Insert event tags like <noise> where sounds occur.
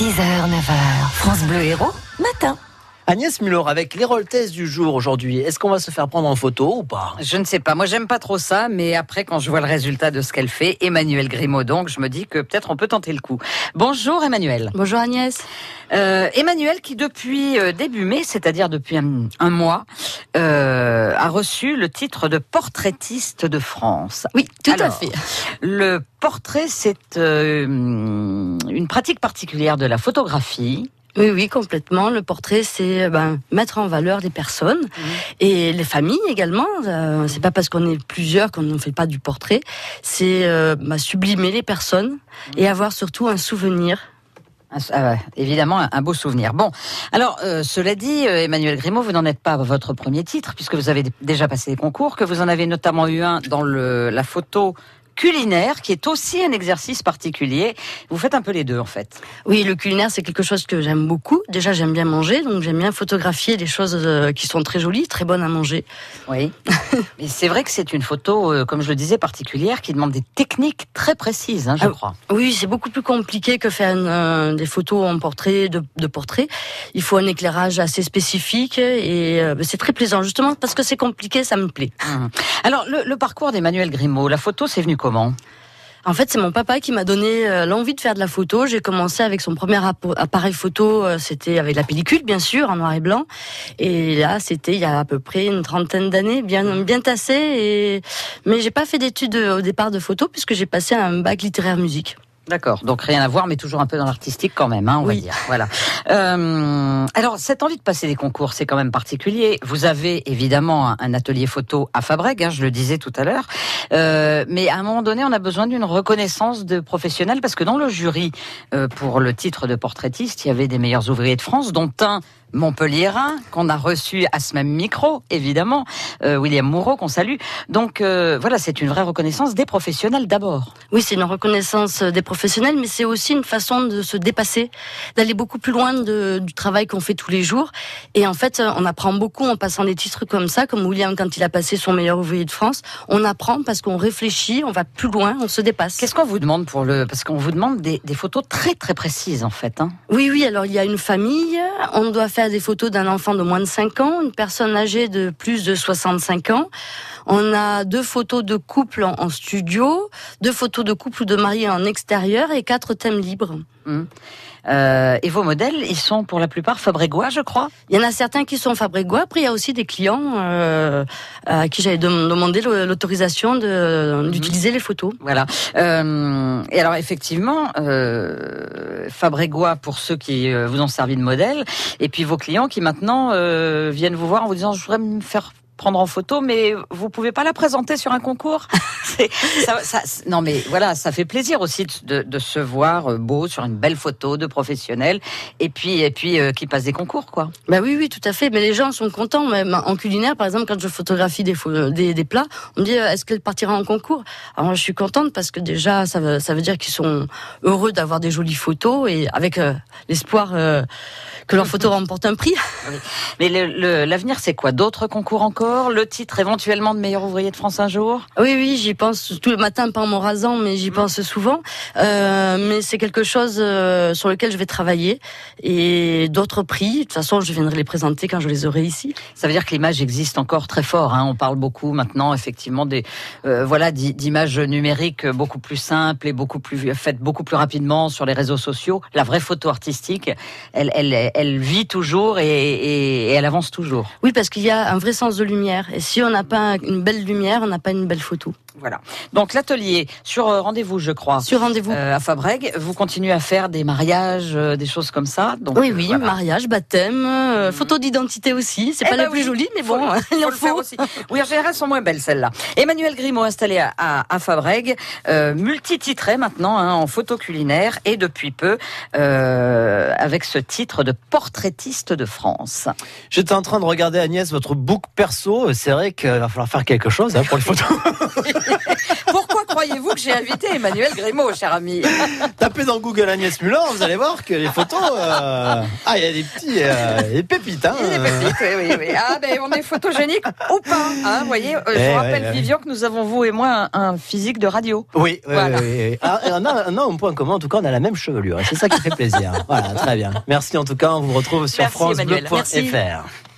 6h, 9h, France Bleu Héros, matin. Agnès Muller avec Test du jour aujourd'hui. Est-ce qu'on va se faire prendre en photo ou pas? Je ne sais pas. Moi, j'aime pas trop ça, mais après, quand je vois le résultat de ce qu'elle fait, Emmanuel Grimaud, donc, je me dis que peut-être on peut tenter le coup. Bonjour, Emmanuel. Bonjour, Agnès. Euh, Emmanuel, qui depuis euh, début mai, c'est-à-dire depuis un, un mois, euh, a reçu le titre de portraitiste de France. Oui, tout à fait. Le portrait, c'est euh, une pratique particulière de la photographie. Oui, oui, complètement. Le portrait, c'est euh, ben, mettre en valeur les personnes et les familles également. Euh, c'est pas parce qu'on est plusieurs qu'on ne fait pas du portrait. C'est euh, ben, sublimer les personnes et avoir surtout un souvenir. Ah évidemment, un, beau souvenir. Bon, alors, euh, cela dit, euh, Emmanuel Grimaud, vous n'en êtes pas à votre premier titre, puisque vous avez déjà passé des concours, que vous en avez notamment eu un dans le, la photo culinaire, qui est aussi un exercice particulier. Vous faites un peu les deux, en fait. Oui, le culinaire, c'est quelque chose que j'aime beaucoup. Déjà, j'aime bien manger, donc j'aime bien photographier des choses euh, qui sont très jolies, très bonnes à manger. Oui. <laughs> Mais c'est vrai que c'est une photo, euh, comme je le disais, particulière, qui demande des techniques très précises, hein, je Ah, crois. Oui, c'est beaucoup plus compliqué que faire une, euh, des photos en portrait, de, de portrait. Il faut un éclairage assez spécifique et euh, c'est très plaisant. Justement, parce que c'est compliqué, ça me plaît. Hum. Alors, le, le parcours d'Emmanuel Grimaud, la photo, c'est venu comment En fait, c'est mon papa qui m'a donné euh, l'envie de faire de la photo. J'ai commencé avec son premier appareil photo, euh, c'était avec la pellicule, bien sûr, en noir et blanc. Et là, c'était il y a à peu près une trentaine d'années, bien, bien tassé. Et... Mais j'ai pas fait d'études euh, au départ de photo puisque j'ai passé un bac littéraire musique. D'accord, donc rien à voir, mais toujours un peu dans l'artistique quand même, hein, on va dire. Voilà. Euh, alors, cette envie de passer des concours, c'est quand même particulier. Vous avez évidemment un, atelier photo à Fabrègue, hein, je le disais tout à l'heure, Euh, mais à un moment donné, on a besoin d'une reconnaissance de professionnels, parce que dans le jury, euh, pour le titre de portraitiste, il y avait des meilleurs ouvriers de France, dont un Montpellierin qu'on a reçu à ce même micro, évidemment, euh, William Moureau qu'on salue. Donc euh, voilà, c'est une vraie reconnaissance des professionnels d'abord. Oui, c'est une reconnaissance des professionnels, mais c'est aussi une façon de se dépasser, d'aller beaucoup plus loin de- du travail qu'on fait tous les jours. Et en fait, on apprend beaucoup en passant des titres comme ça, comme William quand il a passé son meilleur ouvrier de France. On apprend parce qu'on réfléchit, on va plus loin, on se dépasse. Qu'est-ce qu'on vous demande pour le Parce qu'on vous demande des, des photos très très précises en fait. Hein. Oui, oui, alors il y a une famille, on doit faire des photos d'un enfant de moins de 5 ans, une personne âgée de plus de 65 ans. On a deux photos de couple en, en studio, deux photos de couple ou de mariés en extérieur et quatre thèmes libres. Euh, et vos modèles, ils sont pour la plupart fabrégois, je crois. Il y en a certains qui sont fabrégois, après il y a aussi des clients euh, à qui j'avais dem- demandé l'autorisation de- d'utiliser les photos. Voilà. Euh, et alors effectivement, euh, fabrégois pour ceux qui vous ont servi de modèle, et puis vos clients qui maintenant viennent vous voir en vous disant je voudrais me faire prendre en photo, mais vous pouvez pas la présenter sur un concours. <laughs> C'est- ça- ça- non, mais voilà, ça fait plaisir aussi de, de se voir euh, beau sur une belle photo de professionnel, et puis et puis euh, qui passe des concours, quoi. Bah oui, oui, tout à fait. Mais les gens sont contents. Même en culinaire, par exemple, quand je photographie des, pho- des, des plats, on me dit euh, est-ce qu'elle partira en concours? Alors je suis contente parce que déjà, ça veut, ça veut dire qu'ils sont heureux d'avoir des jolies photos et avec euh, l'espoir euh, que leur photo remporte un prix. <laughs> Mais le- le- l'avenir, c'est quoi? D'autres concours encore? Le titre éventuellement de meilleur ouvrier de France un jour Oui, oui, j'y pense tout le matin, pas en me rasant, mais j'y pense souvent. Euh, mais c'est quelque chose euh, sur lequel je vais travailler. Et d'autres prix, de toute façon, je viendrai les présenter quand je les aurai ici. Ça veut dire que l'image existe encore très fort. Hein. On parle beaucoup maintenant, effectivement, des euh, voilà d'i- d'images numériques beaucoup plus simples et beaucoup plus faites beaucoup plus rapidement sur les réseaux sociaux. La vraie photo artistique, elle, elle, elle vit toujours et, et- et elle avance toujours. Oui, parce qu'il y a un vrai sens de Et si on n'a pas une belle lumière, on n'a pas une belle photo. Voilà. Donc l'atelier sur euh, rendez-vous, je crois. Sur rendez-vous. euh, à Fabrègue, vous continuez à faire des mariages, euh, des choses comme ça. Donc, oui, oui, voilà. mariage, baptême, euh, photo d'identité aussi. C'est Eh pas ben la plus oui, jolie, mais faut- bon, <laughs> il faut en le faire faut. aussi. Oui, en général, elles sont moins belles celles-là. Emmanuel Grimaud installé à, à, à euh, multititré maintenant hein, en photo culinaire et depuis peu euh, avec ce titre de portraitiste de France. J'étais en train de regarder Agnès votre book perso. C'est vrai qu'il va falloir faire quelque chose hein, pour les photos. <laughs> <laughs> Pourquoi croyez-vous que j'ai invité Emmanuel Grimaud, cher ami <laughs> Tapez dans Google Agnès Muller, vous allez voir que les photos. euh, Ah, il y a des petits. euh, des pépites, hein. Est petit, oui, oui, oui. Ah, ben, on est photogénique ou pas, hein, vous voyez. euh, je Eh, vous rappelle, ouais, ouais. Vivian, que nous avons, vous et moi, un, un physique de radio. Oui, oui, Voilà. oui, oui. Ah, on, a, on a un point commun, en tout cas, on a la même chevelure. C'est ça qui fait plaisir. Voilà, très bien. Merci en tout cas, on vous retrouve sur. FranceBleu.fr.